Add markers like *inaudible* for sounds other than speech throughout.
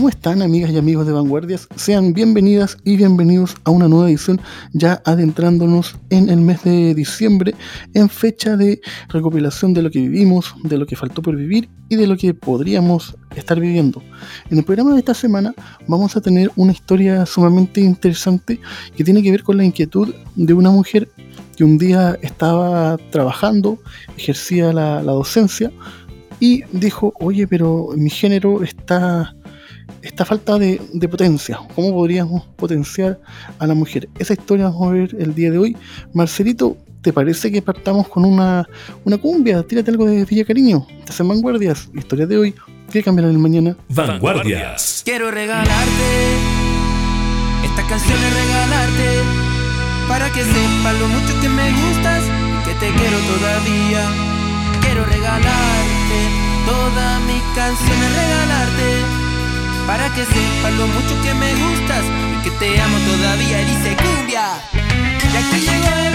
¿Cómo están amigas y amigos de Vanguardias? Sean bienvenidas y bienvenidos a una nueva edición ya adentrándonos en el mes de diciembre en fecha de recopilación de lo que vivimos, de lo que faltó por vivir y de lo que podríamos estar viviendo. En el programa de esta semana vamos a tener una historia sumamente interesante que tiene que ver con la inquietud de una mujer que un día estaba trabajando, ejercía la, docencia y dijo, oye, pero mi género está esta falta de, potencia. ¿Cómo podríamos potenciar a la mujer? Esa historia vamos a ver el día de hoy. Marcelito, ¿te parece que partamos con una, una cumbia? Tírate algo de Villa Cariño. Te hacen vanguardias. Historia de hoy. ¿Qué cambiarán el mañana? Vanguardias. Quiero regalarte esta canción es regalarte para que sepas lo mucho que me gustas y que te quiero todavía. Quiero regalarte toda mi canción es regalarte para que sepas lo mucho que me gustas y que te amo todavía. Dice cumbia. Y aquí llegó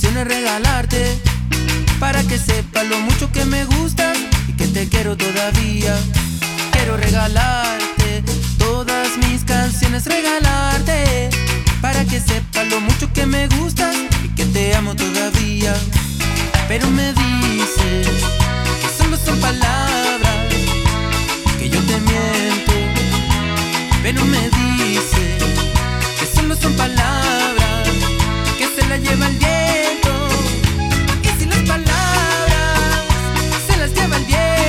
esta canción es regalarte para que sepas lo mucho que me gusta y que te quiero todavía. Quiero regalarte todas mis canciones, regalarte para que sepas lo mucho que me gusta y que te amo todavía. Pero me dices que solo son palabras, que yo te miento. Pero me dices que solo son palabras, que se la lleva el viento. también.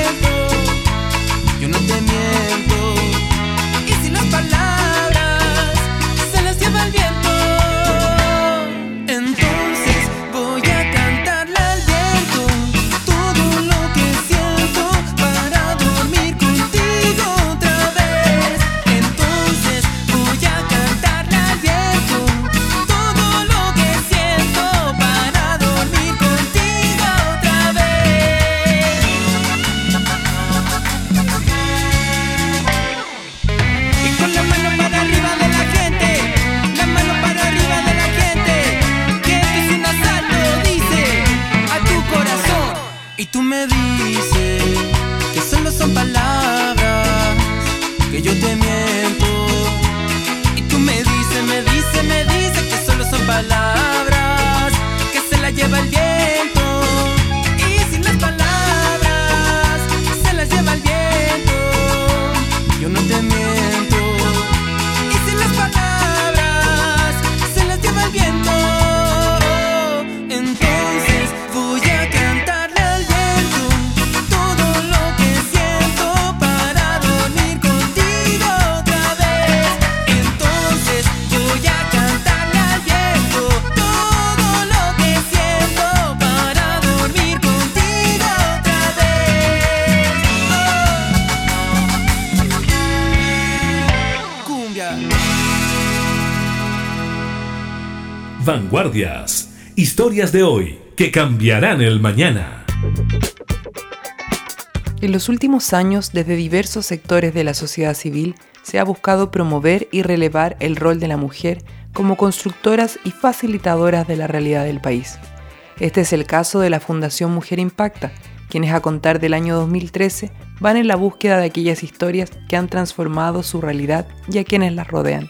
Vanguardias. Historias de hoy que cambiarán el mañana. En los últimos años, desde diversos sectores de la sociedad civil, se ha buscado promover y relevar el rol de la mujer como constructoras y facilitadoras de la realidad del país. Este es el caso de la Fundación Mujer Impacta, quienes a contar del año 2013 van en la búsqueda de aquellas historias que han transformado su realidad y a quienes las rodean.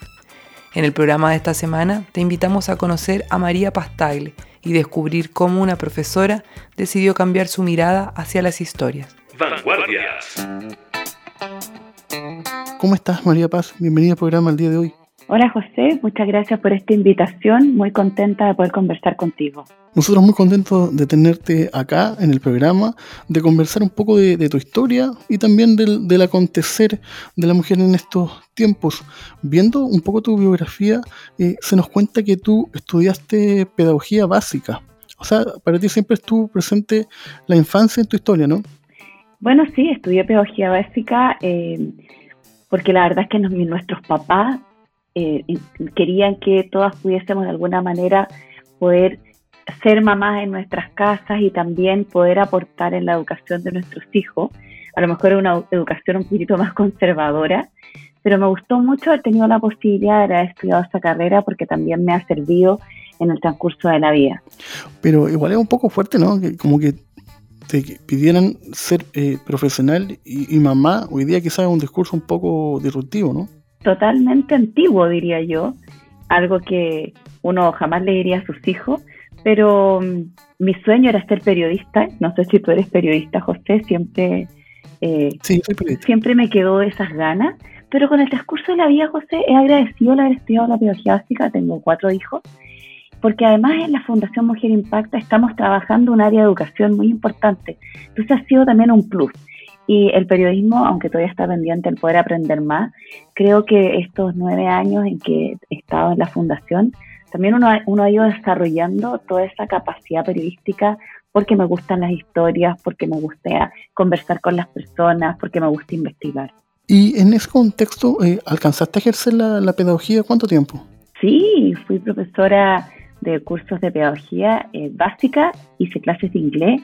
En el programa de esta semana te invitamos a conocer a María Pastagle y descubrir cómo una profesora decidió cambiar su mirada hacia las historias. Vanguardias. ¿Cómo estás, María Paz? Bienvenida al programa el día de hoy. Hola José, muchas gracias por esta invitación. Muy contenta de poder conversar contigo. Nosotros muy contentos de tenerte acá en el programa, de conversar un poco de, tu historia y también del, acontecer de la mujer en estos tiempos. Viendo un poco tu biografía, eh, se nos cuenta que tú estudiaste pedagogía básica. O sea, para ti siempre estuvo presente la infancia en tu historia, ¿no? Bueno, sí, estudié pedagogía básica eh, porque la verdad es que nuestros papás eh, querían que todas pudiésemos de alguna manera poder ser mamás en nuestras casas y también poder aportar en la educación de nuestros hijos. A lo mejor una educación un poquito más conservadora, pero me gustó mucho haber tenido la posibilidad de haber estudiado esta carrera porque también me ha servido en el transcurso de la vida. Pero igual es un poco fuerte, ¿no? Que como que te pidieran ser eh, profesional y, y, mamá, hoy día quizás es un discurso un poco disruptivo, ¿no? totalmente antiguo, diría yo, algo que uno jamás le diría a sus hijos, pero mm, mi sueño era ser periodista, no sé si tú eres periodista, José, siempre, eh, siempre me quedó esas ganas, pero con el transcurso de la vida, José, he agradecido el haber estudiado la pedagogía básica, tengo cuatro hijos, porque además en la Fundación Mujer Impacta estamos trabajando un área de educación muy importante, entonces ha sido también un plus. Y el periodismo, aunque todavía está pendiente el poder aprender más, creo que estos nueve años en que he estado en la fundación, también uno, uno ha ido desarrollando toda esa capacidad periodística porque me gustan las historias, porque me gusta conversar con las personas, porque me gusta investigar. Y en ese contexto, eh, ¿alcanzaste a ejercer la, pedagogía cuánto tiempo? Sí, fui profesora de cursos de pedagogía eh, básica, hice clases de inglés,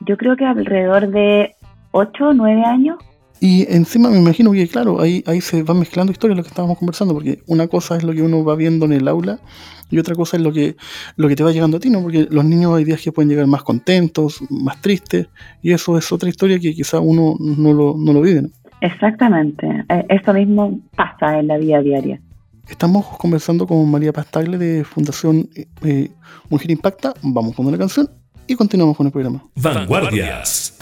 yo creo que alrededor de 8 o 9 años. Y encima me imagino que, claro, ahí, ahí se van mezclando historias lo que estábamos conversando, porque una cosa es lo que uno va viendo en el aula y otra cosa es lo que, lo que te va llegando a ti, ¿no? Porque los niños hay días que pueden llegar más contentos, más tristes, y eso es otra historia que quizá uno no lo, no lo vive, ¿no? Exactamente, eh, eso mismo pasa en la vida diaria. Estamos conversando con María Pastagle de Fundación eh, Mujer Impacta. Vamos con una canción y continuamos con el programa. Vanguardias.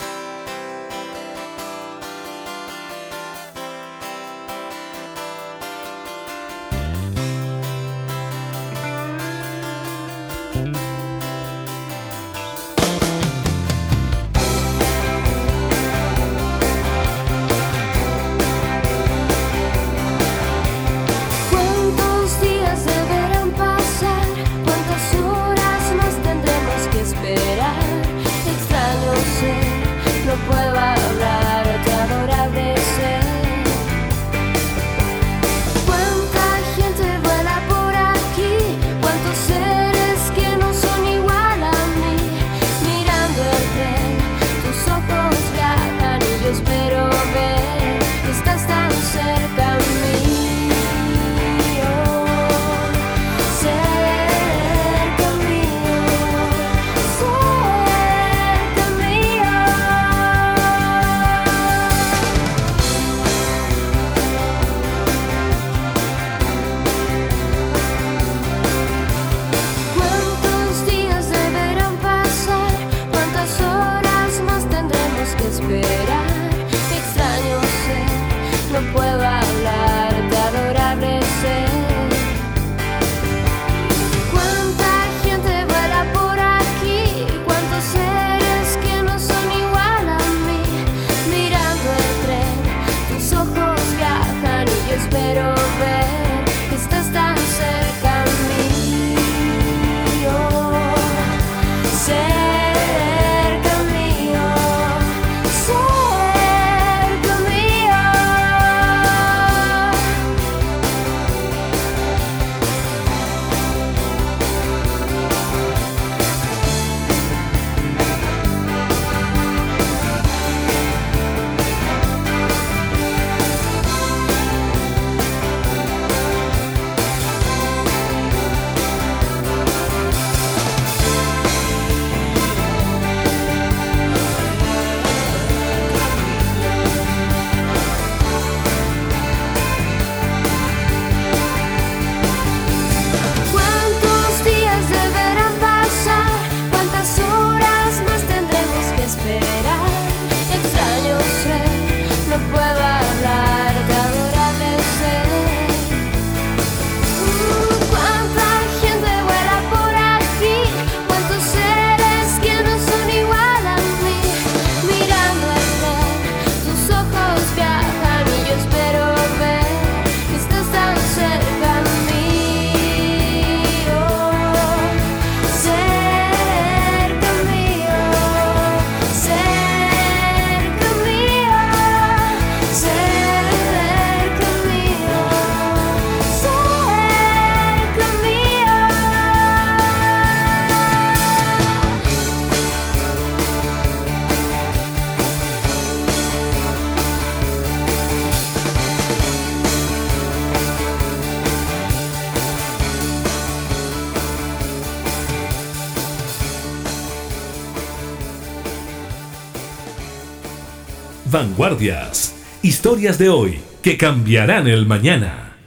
Vanguardias. Historias de hoy que cambiarán el mañana.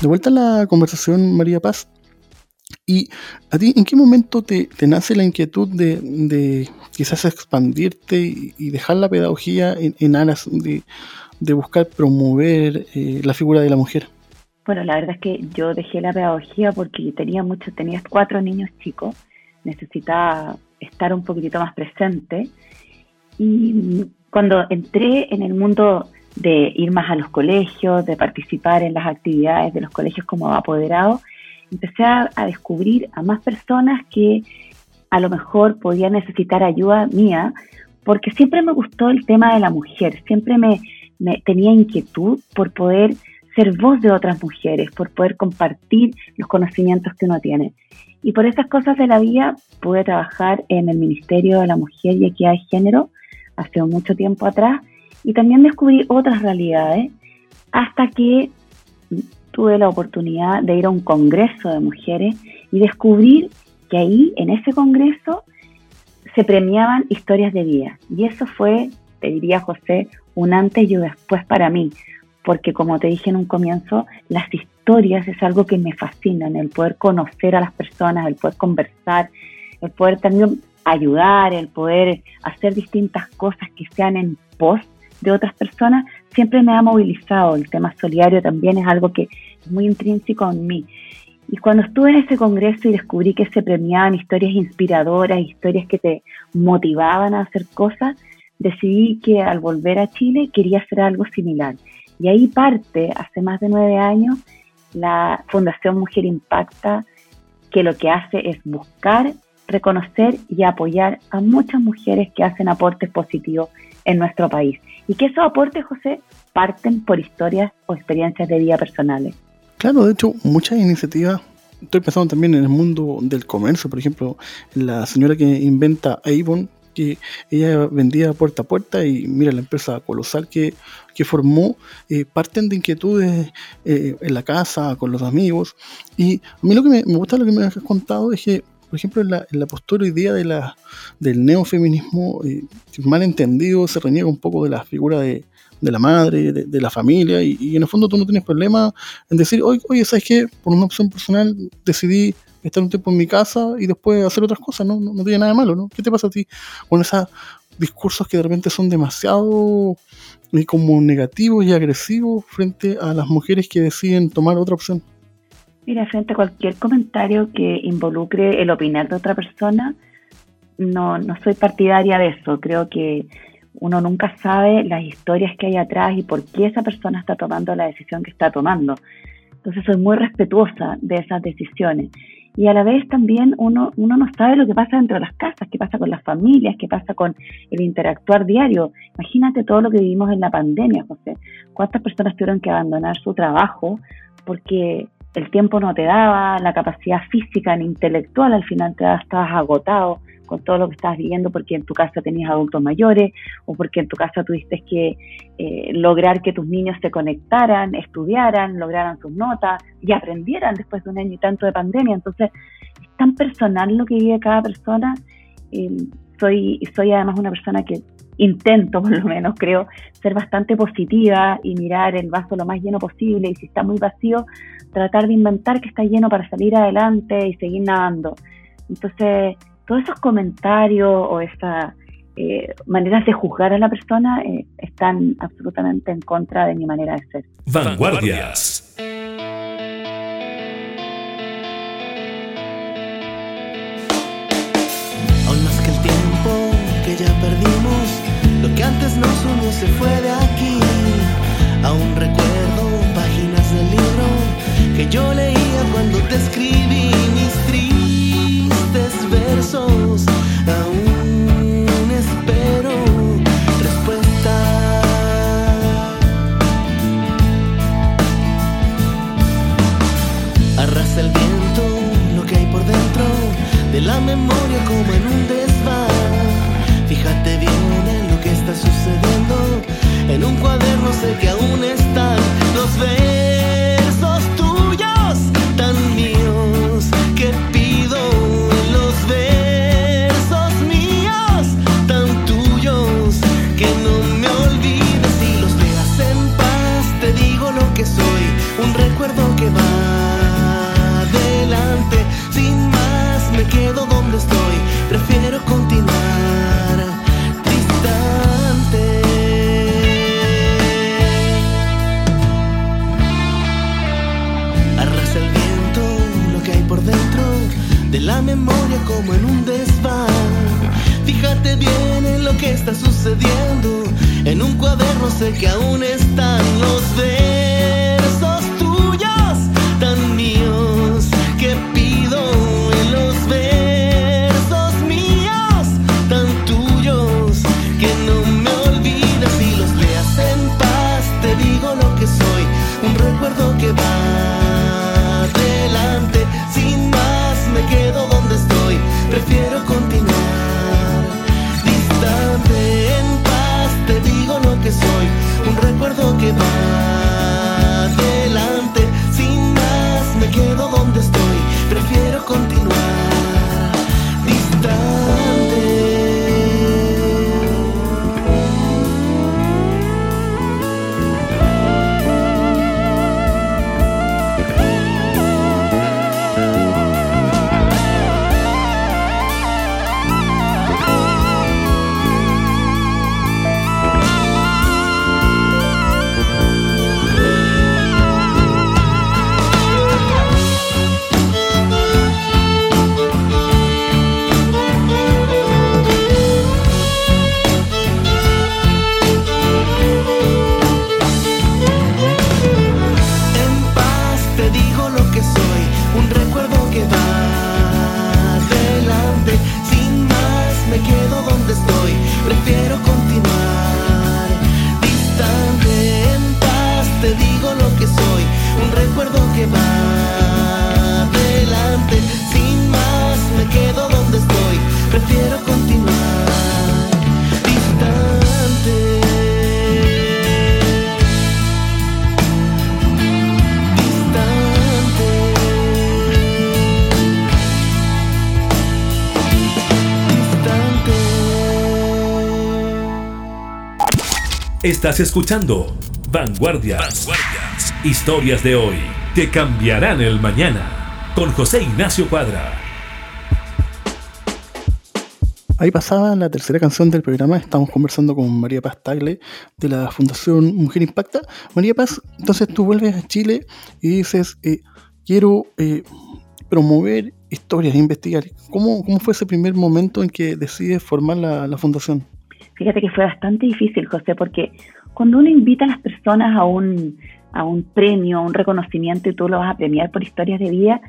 De vuelta a la conversación, María Paz. ¿Y a ti en qué momento te, nace la inquietud de, quizás expandirte y, dejar la pedagogía en, aras de, buscar promover eh, la figura de la mujer? Bueno, la verdad es que yo dejé la pedagogía porque tenía mucho, tenía cuatro niños chicos, necesitaba estar un poquitito más presente y cuando entré en el mundo de ir más a los colegios, de participar en las actividades de los colegios como apoderado, empecé a, descubrir a más personas que a lo mejor podían necesitar ayuda mía, porque siempre me gustó el tema de la mujer, siempre me, tenía inquietud por poder ser voz de otras mujeres, por poder compartir los conocimientos que uno tiene. Y por esas cosas de la vida pude trabajar en el Ministerio de la Mujer y Equidad de Género hace mucho tiempo atrás y también descubrí otras realidades hasta que tuve la oportunidad de ir a un congreso de mujeres y descubrir que ahí, en ese congreso, se premiaban historias de vida. Y eso fue, te diría José, un antes y un después para mí, porque como te dije en un comienzo, las historias es algo que me fascina, el poder conocer a las personas, el poder conversar, el poder también ayudar, el poder hacer distintas cosas que sean en pos de otras personas, siempre me ha movilizado. El tema solidario también es algo que es muy intrínseco en mí. Y cuando estuve en ese congreso y descubrí que se premiaban historias inspiradoras, historias que te motivaban a hacer cosas, decidí que al volver a Chile quería hacer algo similar. Y ahí parte, hace más de nueve años, la Fundación Mujer Impacta, que lo que hace es buscar, reconocer y apoyar a muchas mujeres que hacen aportes positivos en nuestro país. Y que esos aportes, José, parten por historias o experiencias de vida personales. Claro, de hecho, muchas iniciativas, estoy pensando también en el mundo del comercio, por ejemplo, la señora que inventa Avon, que ella vendía puerta a puerta y mira la empresa colosal que, que formó, eh, parten de inquietudes eh, en la casa, con los amigos. Y a mí lo que me, gusta lo que me has contado es que por ejemplo, en la, la postura hoy día de la, del neofeminismo, eh, mal entendido, se reniega un poco de la figura de, la madre, de, la familia, y, en el fondo tú no tienes problema en decir, oye, oye, ¿sabes qué? Por una opción personal decidí estar un tiempo en mi casa y después hacer otras cosas, ¿no? No, tiene nada de malo, ¿no? ¿Qué te pasa a ti con esos discursos que de repente son demasiado eh, como negativos y agresivos frente a las mujeres que deciden tomar otra opción? Mira, frente a cualquier comentario que involucre el opinar de otra persona, no, no soy partidaria de eso. Creo que uno nunca sabe las historias que hay atrás y por qué esa persona está tomando la decisión que está tomando. Entonces soy muy respetuosa de esas decisiones. Y a la vez también uno, uno no sabe lo que pasa dentro de las casas, qué pasa con las familias, qué pasa con el interactuar diario. Imagínate todo lo que vivimos en la pandemia, José. ¿Cuántas personas tuvieron que abandonar su trabajo porque el tiempo no te daba, la capacidad física ni intelectual al final te estabas agotado con todo lo que estabas viviendo porque en tu casa tenías adultos mayores o porque en tu casa tuviste que eh, lograr que tus niños se conectaran, estudiaran, lograran sus notas y aprendieran después de un año y tanto de pandemia. Entonces, es tan personal lo que vive cada persona. Eh, soy, soy además una persona que intento, *laughs* por lo menos creo, ser bastante positiva y mirar el vaso lo más lleno posible y si está muy vacío, tratar de inventar que está lleno para salir adelante y seguir nadando. Entonces, todos esos comentarios o esas eh, maneras de juzgar a la persona eh, están absolutamente en contra de mi manera de ser. Vanguardias. Aún más que el tiempo que ya perdimos, lo que antes nos unió se fue de aquí. Aún recuerdo páginas del libro que yo leía cuando te escribí mis tristes versos. Aún espero respuesta. Arrasa el viento lo que hay por dentro de la memoria como en un desván. Fíjate bien en lo que está sucediendo. En un cuaderno sé que aún están Bien en lo que está sucediendo. En un cuaderno sé que aún están los versos continuar. Estás escuchando Vanguardias. Historias de hoy que cambiarán el mañana. Con José Ignacio Cuadra. Ahí pasaba la tercera canción del programa. Estamos conversando con María Paz Tagle de la Fundación Mujer Impacta. María Paz, entonces tú vuelves a Chile y dices, eh, quiero eh, promover historias, investigar. ¿Cómo, ¿Cómo fue ese primer momento en que decides formar la fundación? Fíjate que fue bastante difícil, José, porque cuando uno invita a las personas a un, a un premio, a un reconocimiento y tú lo vas a premiar por historias de vida,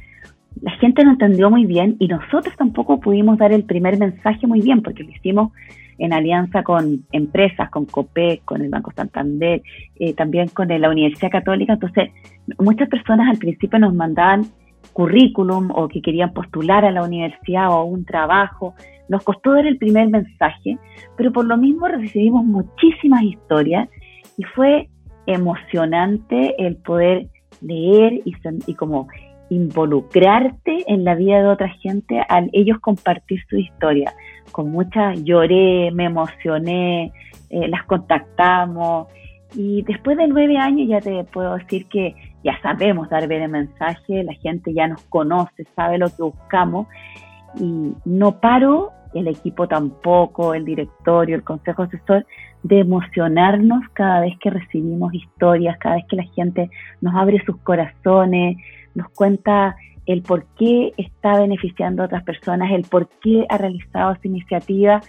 la gente no entendió muy bien y nosotros tampoco pudimos dar el primer mensaje muy bien porque lo hicimos en alianza con empresas, con COPEC, con el Banco Santander, eh, también con la Universidad Católica. Entonces, muchas personas al principio nos mandaban currículum o que querían postular a la universidad o un trabajo nos costó dar el primer mensaje, pero por lo mismo recibimos muchísimas historias y fue emocionante el poder leer y, y como involucrarte en la vida de otra gente al ellos compartir su historia. Con mucha lloré, me emocioné, eh, las contactamos y después de nueve años ya te puedo decir que ya sabemos dar bien el mensaje, la gente ya nos conoce, sabe lo que buscamos y no paro, el equipo tampoco, el directorio, el consejo asesor, de emocionarnos cada vez que recibimos historias, cada vez que la gente nos abre sus corazones, nos cuenta el por qué está beneficiando a otras personas, el por qué ha realizado esa iniciativa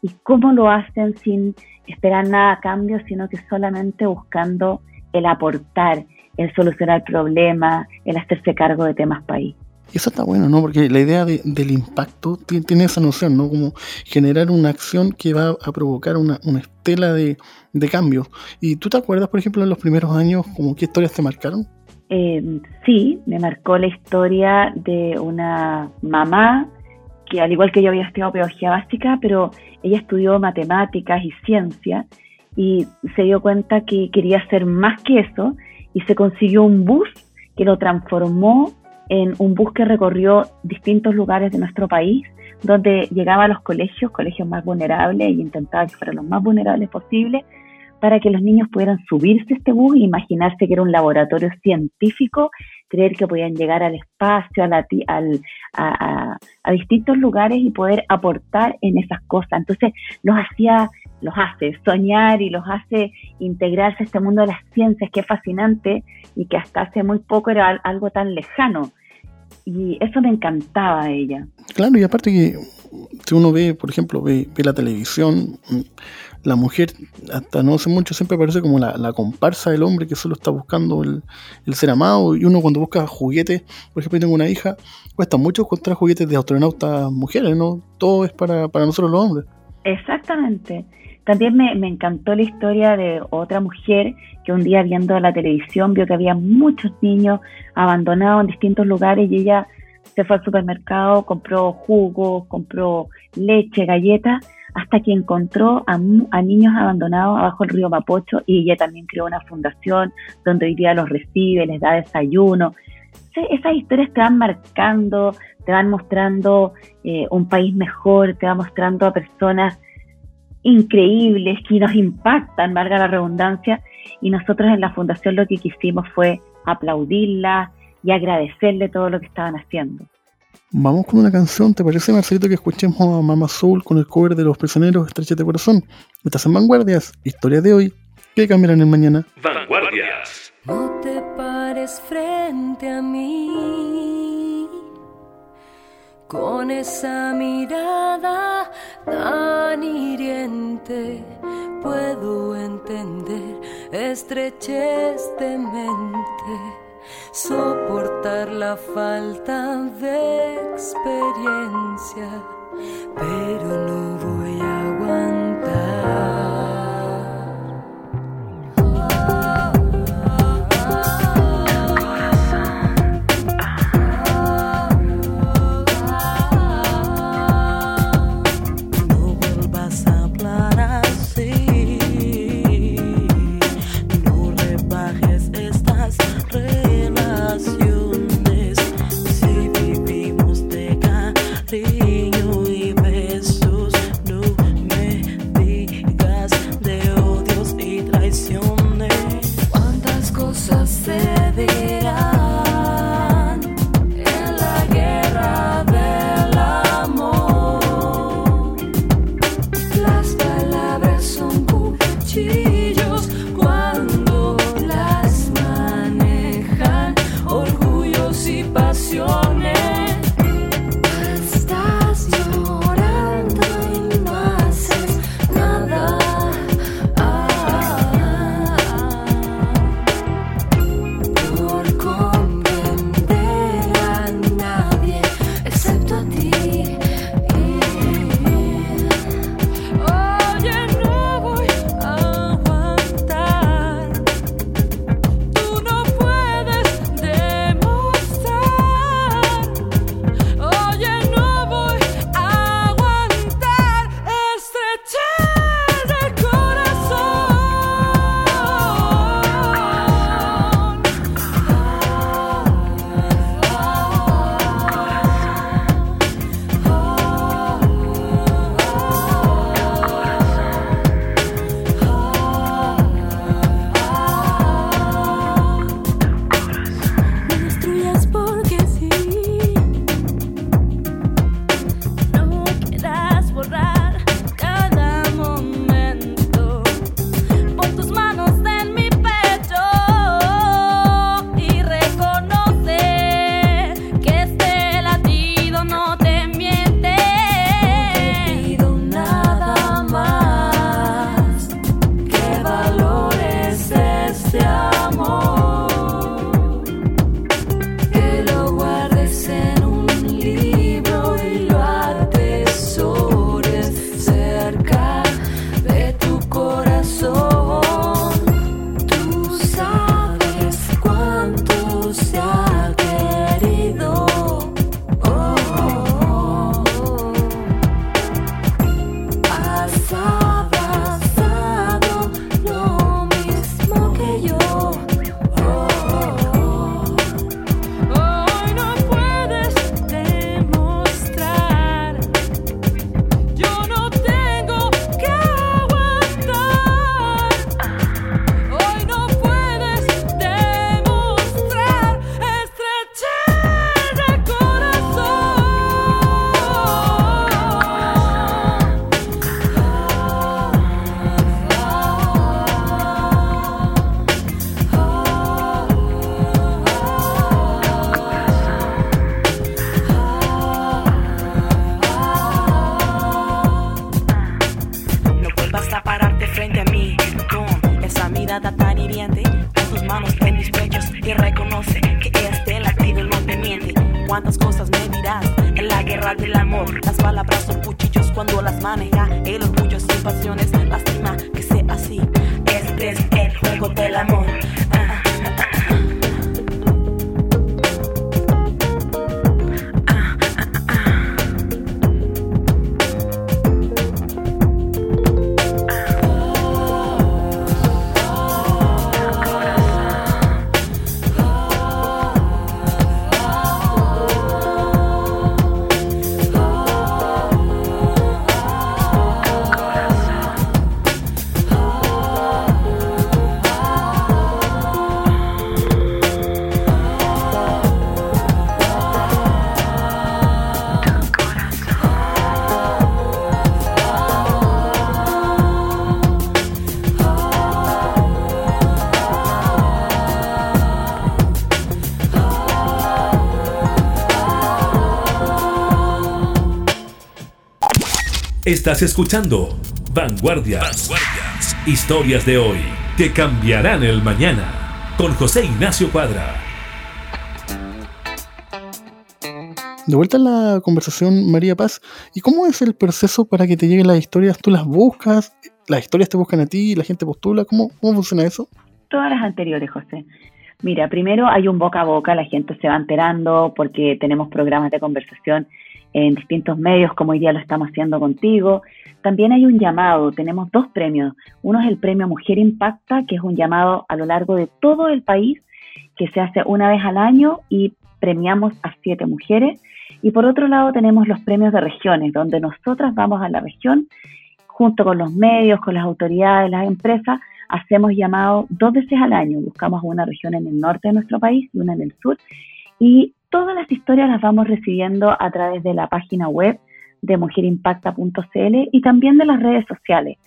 y cómo lo hacen sin esperar nada a cambio, sino que solamente buscando el aportar, el solucionar problemas, el hacerse cargo de temas país. Y eso está bueno, ¿no? Porque la idea del impacto tiene, esa noción, ¿no? Como generar una acción que va a provocar una, estela de, de cambios. ¿Y tú te acuerdas, por ejemplo, en los primeros años, como qué historias te marcaron? Eh, sí, me marcó la historia de una mamá que al igual que yo había estudiado pedagogía básica, pero ella estudió matemáticas y ciencia y se dio cuenta que quería hacer más que eso y se consiguió un bus que lo transformó en un bus que recorrió distintos lugares de nuestro país, donde llegaba a los colegios, colegios más vulnerables, y intentaba que los más vulnerables posibles, para que los niños pudieran subirse a este bus e imaginarse que era un laboratorio científico, creer que podían llegar al espacio, a, la, al, a, a, distintos lugares y poder aportar en esas cosas. Entonces los hacía, los hace soñar y los hace integrarse a este mundo de las ciencias que es fascinante y que hasta hace muy poco era algo tan lejano. Y eso me encantaba de ella. Claro, y aparte que si uno ve, por ejemplo, ve, ve la televisión, la mujer, hasta no hace mucho, siempre parece como la, comparsa del hombre que solo está buscando el, ser amado. Y uno cuando busca juguetes, por ejemplo, yo tengo una hija, cuesta mucho encontrar juguetes de astronautas mujeres, ¿no? Todo es para, nosotros los hombres. Exactamente. También me, encantó la historia de otra mujer que un día viendo la televisión vio que había muchos niños abandonados en distintos lugares y ella se fue al supermercado, compró jugos, compró leche, galletas hasta que encontró a, niños abandonados abajo del río Mapocho y ella también creó una fundación donde hoy día los recibe, les da desayuno. esas historias te van marcando, te van mostrando eh, un país mejor, te van mostrando a personas increíbles que nos impactan, valga la redundancia, y nosotros en la fundación lo que quisimos fue aplaudirlas y agradecerle todo lo que estaban haciendo. Vamos con una canción, ¿te parece, Marcelito, que escuchemos a Mama Soul con el cover de Los Prisioneros Estreches de Corazón? Estás en Vanguardias, historia de hoy, que cambiarán en mañana. Vanguardias. No te pares frente a mí con esa mirada tan hiriente. Puedo entender estrechez soportar la falta de experiencia, pero no voy Estás escuchando Vanguardias. Historias de hoy que cambiarán el mañana. Con José Ignacio Cuadra. De vuelta a la conversación, María Paz. ¿Y cómo es el proceso para que te lleguen las historias? ¿Tú las buscas? ¿Las historias te buscan a ti? ¿La gente postula? ¿Cómo, cómo funciona eso? Todas las anteriores, José. Mira, primero hay un boca a boca, la gente se va enterando porque tenemos programas de conversación en distintos medios, como hoy día lo estamos haciendo contigo. También hay un llamado, tenemos dos premios. Uno es el premio Mujer Impacta, que es un llamado a lo largo de todo el país, que se hace una vez al año y premiamos a siete mujeres. Y por otro lado tenemos los premios de regiones, donde nosotras vamos a la región, junto con los medios, con las autoridades, las empresas, hacemos llamados dos veces al año. Buscamos una región en el norte de nuestro país y una en el sur. Y todas las historias las vamos recibiendo a través de la página web de mujerimpacta.cl y también de las redes sociales.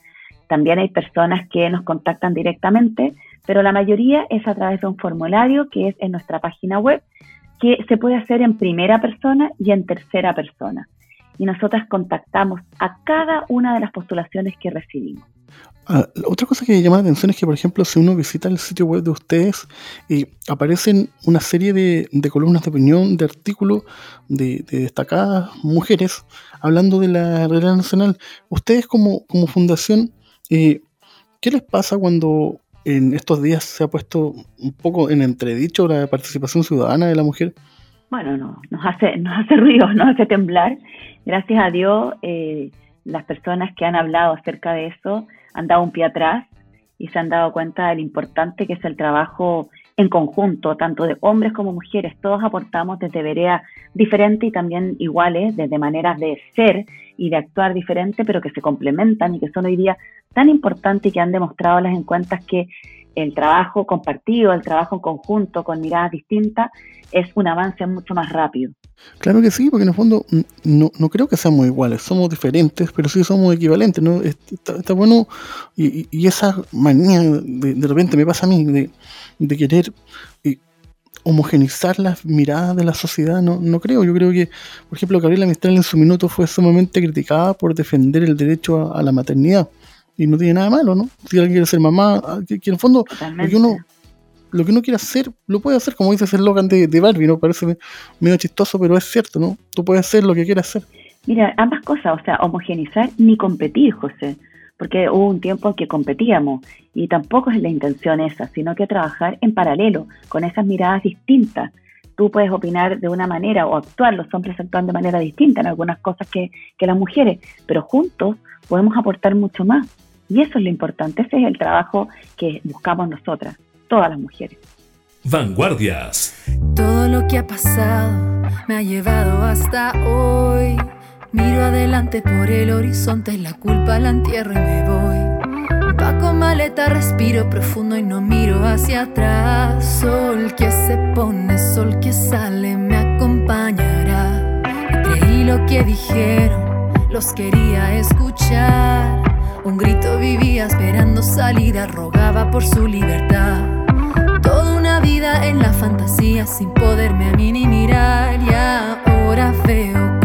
También hay personas que nos contactan directamente, pero la mayoría es a través de un formulario que es en nuestra página web, que se puede hacer en primera persona y en tercera persona. Y nosotras contactamos a cada una de las postulaciones que recibimos. Ah, otra cosa que llama la atención es que, por ejemplo, si uno visita el sitio web de ustedes, y aparecen una serie de, columnas de opinión, de artículos de, destacadas mujeres hablando de la realidad nacional. Ustedes como, como fundación, eh, ¿qué les pasa cuando en estos días se ha puesto un poco en entredicho la participación ciudadana de la mujer? Bueno, no, nos hace, nos hace ruido, *laughs* nos hace temblar. Gracias a Dios, eh, las personas que han hablado acerca de eso han dado un pie atrás y se han dado cuenta de lo importante que es el trabajo en conjunto, tanto de hombres como mujeres. Todos aportamos desde veredas diferentes y también iguales, desde maneras de ser y de actuar diferente, pero que se complementan y que son hoy día tan importantes y que han demostrado las encuestas que el trabajo compartido, el trabajo en conjunto, con miradas distintas, es un avance mucho más rápido. Claro que sí, porque en el fondo mm, no, no creo que seamos iguales, somos diferentes, pero sí somos equivalentes, ¿no? Está, bueno, y, esa manía de, repente me pasa a mí, de, querer eh, homogenizar las miradas de la sociedad, no, no creo, yo creo que, por ejemplo, Gabriela Mistral en su minuto fue sumamente criticada por defender el derecho a, la maternidad, y no tiene nada malo, ¿no? Si alguien quiere ser mamá, ah, que, en el fondo, uno lo que uno quiera hacer, lo puede hacer, como dice el eslogan de, de, Barbie, ¿no? Parece medio chistoso, pero es cierto, ¿no? Tú puedes hacer lo que quieras hacer. Mira, ambas cosas, o sea, homogenizar ni competir, José, porque hubo un tiempo en que competíamos y tampoco es la intención esa, sino que trabajar en paralelo, con esas miradas distintas. Tú puedes opinar de una manera o actuar, los hombres actúan de manera distinta en algunas cosas que, que las mujeres, pero juntos podemos aportar mucho más. Y eso es lo importante, ese es el trabajo que buscamos nosotras todas las mujeres. Vanguardias. Todo lo que ha pasado me ha llevado hasta hoy. Miro adelante por el horizonte, la culpa la entierro y me voy. Paco maleta, respiro profundo y no miro hacia atrás. Sol que se pone, sol que sale, me acompañará. creí lo que dijeron, los quería escuchar. Un grito vivía esperando salida, rogaba por su libertad. Vida en la fantasía sin poderme a mí ni mirar y ahora veo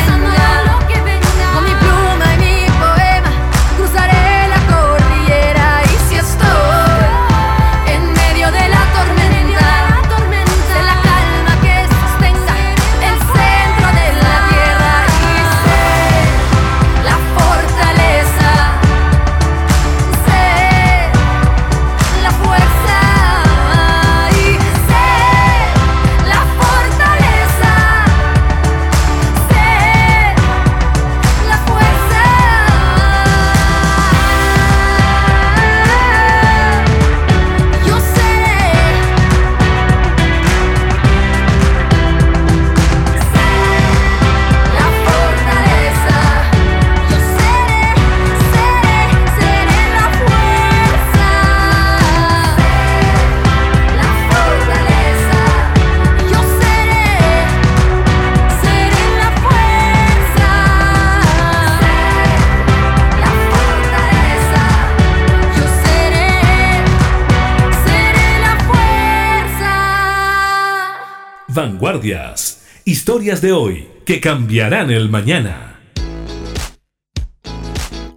Vanguardias. Historias de hoy que cambiarán el mañana.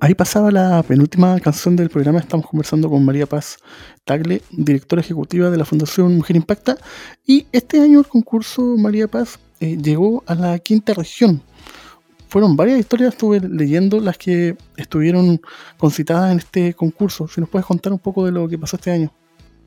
Ahí pasaba la penúltima canción del programa. Estamos conversando con María Paz Tagle, directora ejecutiva de la Fundación Mujer Impacta. Y este año el concurso María Paz eh, llegó a la quinta región. Fueron varias historias, estuve leyendo las que estuvieron concitadas en este concurso. Si nos puedes contar un poco de lo que pasó este año.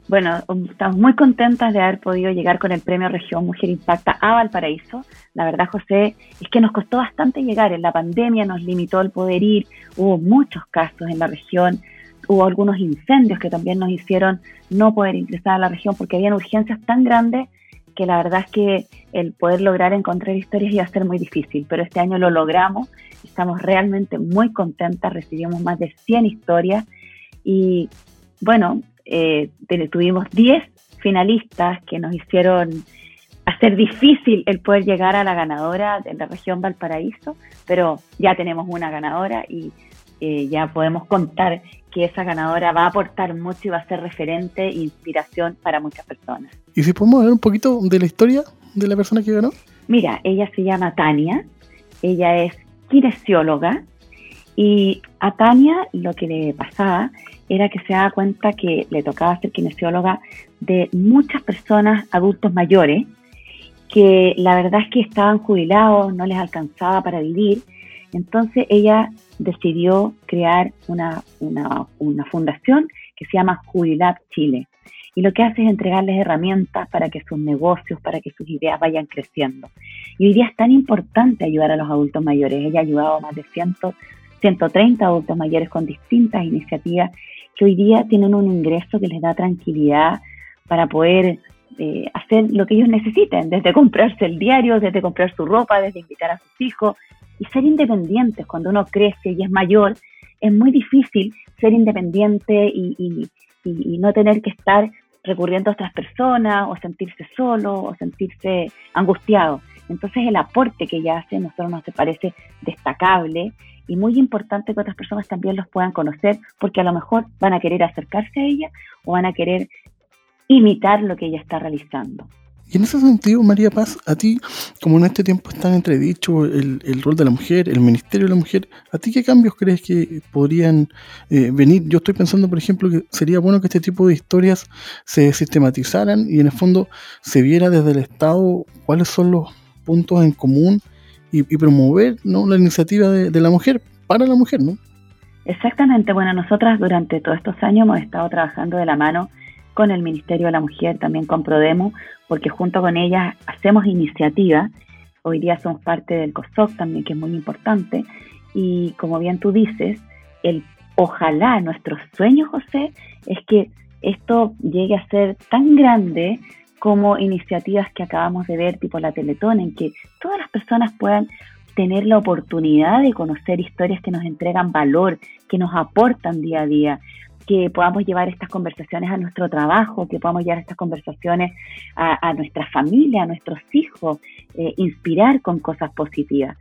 Bueno, estamos muy contentas de haber podido llegar con el premio Región Mujer Impacta a Valparaíso. La verdad, José, es que nos costó bastante llegar. En la pandemia nos limitó el poder ir. Hubo muchos casos en la región. Hubo algunos incendios que también nos hicieron no poder ingresar a la región porque habían urgencias tan grandes que la verdad es que el poder lograr encontrar historias iba a ser muy difícil. Pero este año lo logramos. Estamos realmente muy contentas. Recibimos más de 100 historias. Y bueno, eh, tuvimos 10 finalistas que nos hicieron hacer difícil el poder llegar a la ganadora de la región Valparaíso, pero ya tenemos una ganadora y eh, ya podemos contar que esa ganadora va a aportar mucho y va a ser referente e inspiración para muchas personas. Y si podemos hablar un poquito de la historia de la persona que ganó. Mira, ella se llama Tania, ella es kinesióloga y a Tania lo que le pasaba era que se daba cuenta que le tocaba ser kinesióloga de muchas personas adultos mayores que la verdad es que estaban jubilados, no les alcanzaba para vivir. Entonces ella decidió crear una, una, una fundación que se llama Jubilab Chile. Y lo que hace es entregarles herramientas para que sus negocios, para que sus ideas vayan creciendo. Y hoy día es tan importante ayudar a los adultos mayores. Ella ha ayudado a más de 100, 130 adultos mayores con distintas iniciativas que hoy día tienen un ingreso que les da tranquilidad para poder eh, hacer lo que ellos necesiten, desde comprarse el diario, desde comprar su ropa, desde invitar a sus hijos y ser independientes. Cuando uno crece y es mayor, es muy difícil ser independiente y, y, y, y no tener que estar recurriendo a otras personas o sentirse solo o sentirse angustiado. Entonces el aporte que ella hace a nosotros nos parece destacable y muy importante que otras personas también los puedan conocer porque a lo mejor van a querer acercarse a ella o van a querer imitar lo que ella está realizando. Y en ese sentido, María Paz, a ti, como en este tiempo están entredicho el, rol de la mujer, el ministerio de la mujer, ¿a ti qué cambios crees que podrían eh, venir? Yo estoy pensando, por ejemplo, que sería bueno que este tipo de historias se sistematizaran y en el fondo se viera desde el Estado cuáles son los puntos en común y, promover ¿no? la iniciativa de, la mujer para la mujer, ¿no? Exactamente, bueno, nosotras durante todos estos años hemos estado trabajando de la mano con el Ministerio de la Mujer, también con Prodemo, porque junto con ellas hacemos iniciativas. Hoy día somos parte del COSOC también, que es muy importante. Y como bien tú dices, el ojalá nuestro sueño, José, es que esto llegue a ser tan grande como iniciativas que acabamos de ver, tipo la Teletón, en que todas las personas puedan tener la oportunidad de conocer historias que nos entregan valor, que nos aportan día a día, que podamos llevar estas conversaciones a nuestro trabajo, que podamos llevar estas conversaciones a, nuestra familia, a nuestros hijos, eh, inspirar con cosas positivas.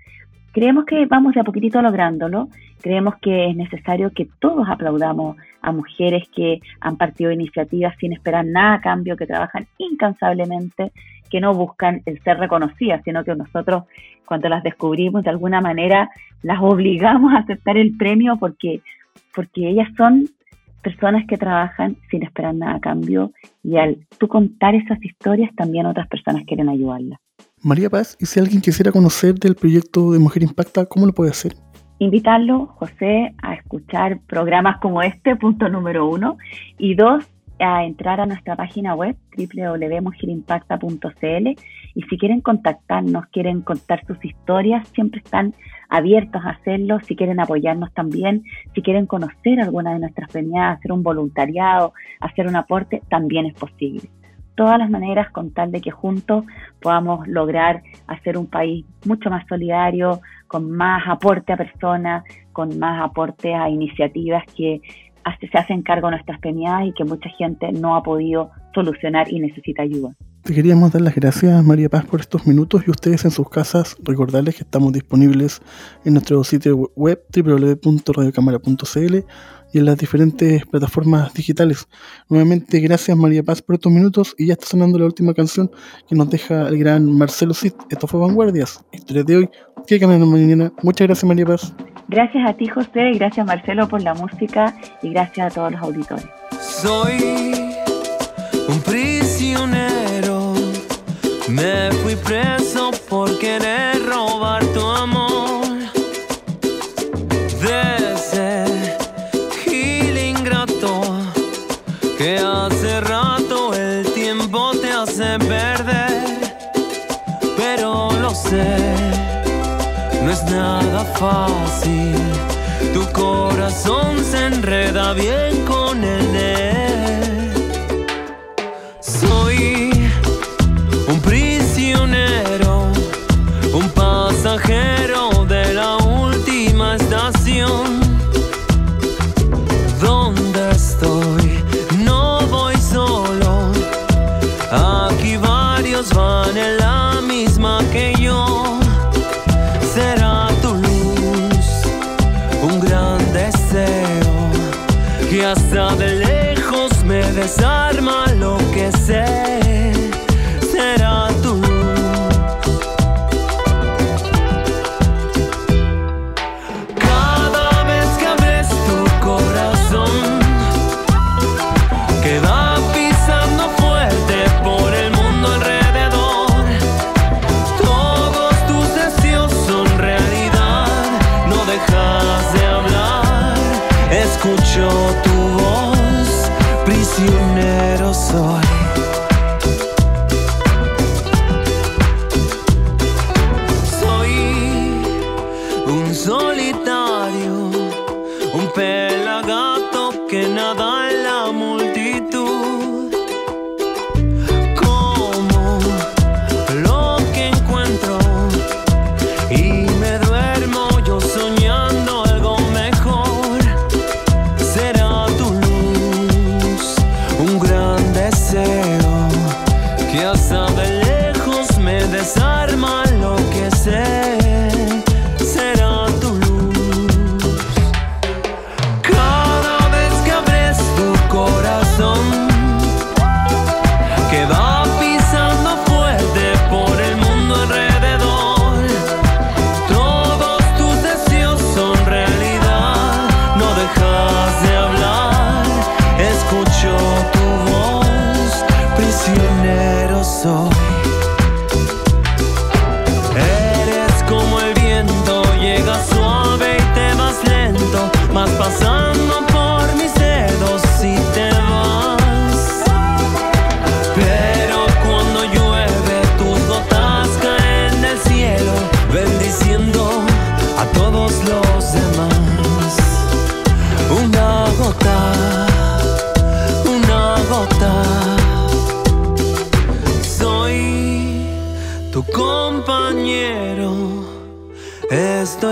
Creemos que vamos de a poquitito lográndolo, creemos que es necesario que todos aplaudamos a mujeres que han partido iniciativas sin esperar nada a cambio, que trabajan incansablemente, que no buscan el ser reconocidas, sino que nosotros cuando las descubrimos de alguna manera las obligamos a aceptar el premio porque, porque ellas son personas que trabajan sin esperar nada a cambio y al tú contar esas historias también otras personas quieren ayudarla. María Paz, y si alguien quisiera conocer del proyecto de Mujer Impacta, ¿cómo lo puede hacer? Invitarlo, José, a escuchar programas como este, punto número uno, y dos, a entrar a nuestra página web www.mujerimpacta.cl y si quieren contactarnos, quieren contar sus historias, siempre están abiertos a hacerlo, si quieren apoyarnos también, si quieren conocer alguna de nuestras premiadas, hacer un voluntariado, hacer un aporte, también es posible. Todas las maneras con tal de que juntos podamos lograr hacer un país mucho más solidario, con más aporte a personas, con más aporte a iniciativas que se hacen cargo de nuestras peñadas y que mucha gente no ha podido solucionar y necesita ayuda. Te queríamos dar las gracias, María Paz, por estos minutos y ustedes en sus casas recordarles que estamos disponibles en nuestro sitio web www.radiocámara.cl y en las diferentes plataformas digitales. Nuevamente, gracias María Paz por estos minutos y ya está sonando la última canción que nos deja el gran Marcelo Cid. Esto fue Vanguardias, historia de hoy, que cambian mañana. Muchas gracias María Paz. Gracias a ti José, y gracias Marcelo por la música y gracias a todos los auditores. Soy un prisionero, me fui preso por querer es nada fácil. Tu corazón se enreda bien con el él. Desarma lo que sé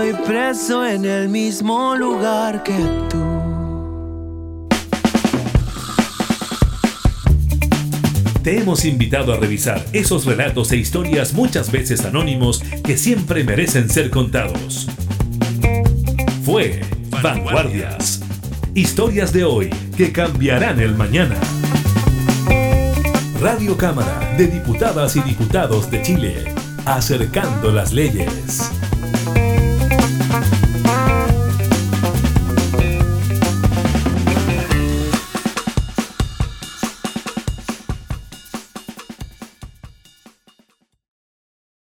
estoy preso en el mismo lugar que tú. Te hemos invitado a revisar esos relatos e historias muchas veces anónimos que siempre merecen ser contados. Fue Vanguardias. Historias de hoy que cambiarán el mañana. Radio Cámara de Diputadas y Diputados de Chile, acercando las leyes.